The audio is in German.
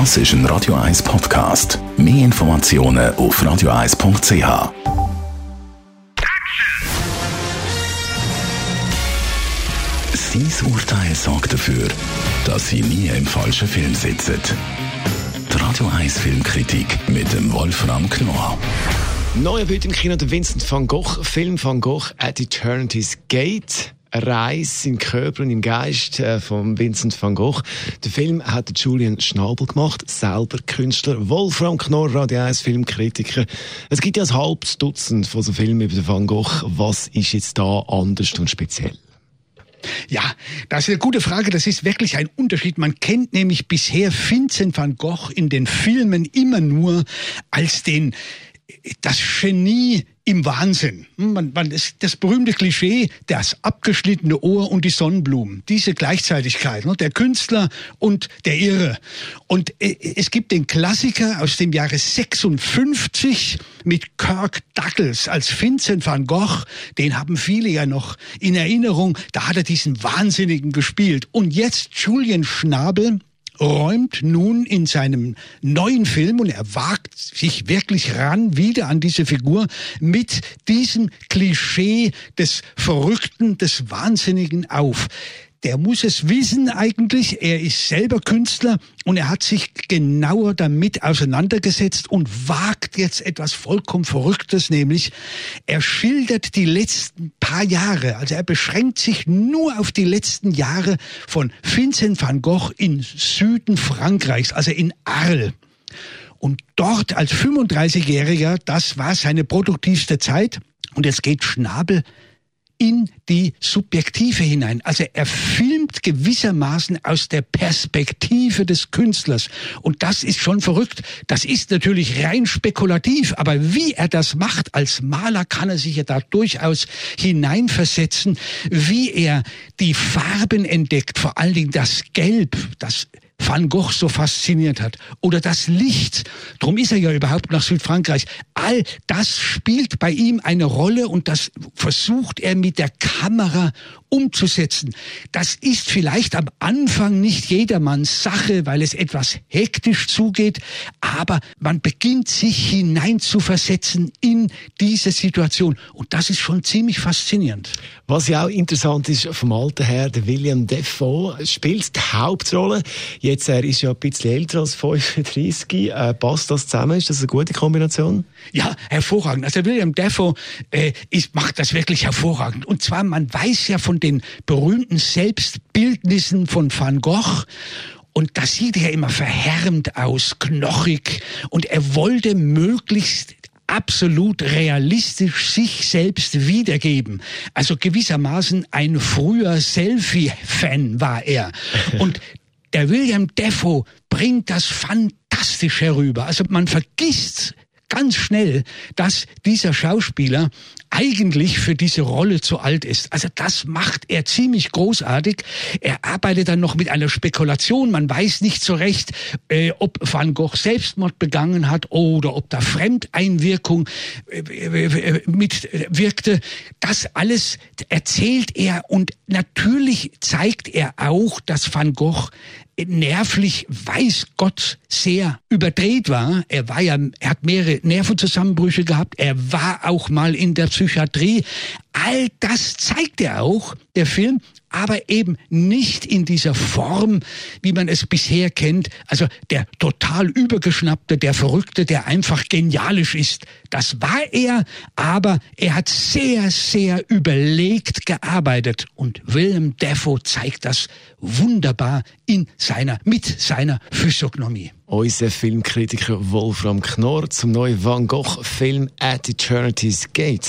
Das ist ein Radio 1 Podcast. Mehr Informationen auf radio1.ch. Sein Urteil sorgt dafür, dass Sie nie im falschen Film sitzen. Die Radio 1 Filmkritik mit dem Wolfram Knorr. Neuer heute im Kino der Vincent van Gogh Film Van Gogh at Eternity's Gate. Reise im Körper und im Geist äh, von Vincent van Gogh. Der Film hat Julian Schnabel gemacht, selber Künstler, Wolfram Knorr, Radio 1 Filmkritiker. Es gibt ja ein halbes Dutzend von so Filmen über Van Gogh. Was ist jetzt da anders und speziell? Ja, das ist eine gute Frage. Das ist wirklich ein Unterschied. Man kennt nämlich bisher Vincent van Gogh in den Filmen immer nur als den das Genie im Wahnsinn. Man, man, das, das berühmte Klischee, das abgeschnittene Ohr und die Sonnenblumen. Diese Gleichzeitigkeit, ne? der Künstler und der Irre. Und äh, es gibt den Klassiker aus dem Jahre 56 mit Kirk Douglas als Vincent van Gogh. Den haben viele ja noch in Erinnerung. Da hat er diesen Wahnsinnigen gespielt. Und jetzt Julian Schnabel räumt nun in seinem neuen Film und er wagt sich wirklich ran wieder an diese Figur mit diesem Klischee des Verrückten, des Wahnsinnigen auf der muss es wissen eigentlich. Er ist selber Künstler und er hat sich genauer damit auseinandergesetzt und wagt jetzt etwas vollkommen Verrücktes, nämlich er schildert die letzten paar Jahre. Also er beschränkt sich nur auf die letzten Jahre von Vincent van Gogh in Süden Frankreichs, also in Arles. Und dort als 35-Jähriger, das war seine produktivste Zeit. Und jetzt geht Schnabel in die Subjektive hinein. Also er filmt gewissermaßen aus der Perspektive des Künstlers. Und das ist schon verrückt. Das ist natürlich rein spekulativ. Aber wie er das macht als Maler, kann er sich ja da durchaus hineinversetzen, wie er die Farben entdeckt, vor allen Dingen das Gelb, das Van Gogh so fasziniert hat. Oder das Licht. Drum ist er ja überhaupt nach Südfrankreich. All das spielt bei ihm eine Rolle und das versucht er mit der Kamera umzusetzen. Das ist vielleicht am Anfang nicht jedermanns Sache, weil es etwas hektisch zugeht, aber man beginnt sich hineinzuversetzen in diese Situation und das ist schon ziemlich faszinierend. Was ja auch interessant ist vom Alter her, der William Defoe spielt die Hauptrolle. Jetzt er ist ja ein bisschen älter als 35. Äh, passt das zusammen? Ist das eine gute Kombination? Ja, hervorragend. Also William Defoe äh, ist, macht das wirklich hervorragend. Und zwar, man weiß ja von den berühmten Selbstbildnissen von Van Gogh, und das sieht ja immer verhärmt aus, knochig. Und er wollte möglichst absolut realistisch sich selbst wiedergeben. Also gewissermaßen ein früher Selfie-Fan war er. Und der William Defoe bringt das fantastisch herüber. Also man vergisst ganz schnell, dass dieser Schauspieler eigentlich für diese Rolle zu alt ist. Also das macht er ziemlich großartig. Er arbeitet dann noch mit einer Spekulation. Man weiß nicht so recht, äh, ob Van Gogh Selbstmord begangen hat oder ob da Fremdeinwirkung äh, äh, mitwirkte. Das alles erzählt er und natürlich zeigt er auch, dass Van Gogh nervlich, weiß Gott, sehr überdreht war. Er war ja, er hat mehrere Nervenzusammenbrüche gehabt. Er war auch mal in der Psychiatrie. All das zeigt er auch, der Film, aber eben nicht in dieser Form, wie man es bisher kennt. Also der total übergeschnappte, der Verrückte, der einfach genialisch ist. Das war er, aber er hat sehr, sehr überlegt gearbeitet. Und Willem Dafoe zeigt das wunderbar in seiner, mit seiner Physiognomie. Unser Filmkritiker Wolfram Knorr zum neuen Van Gogh Film At Eternity's Gate.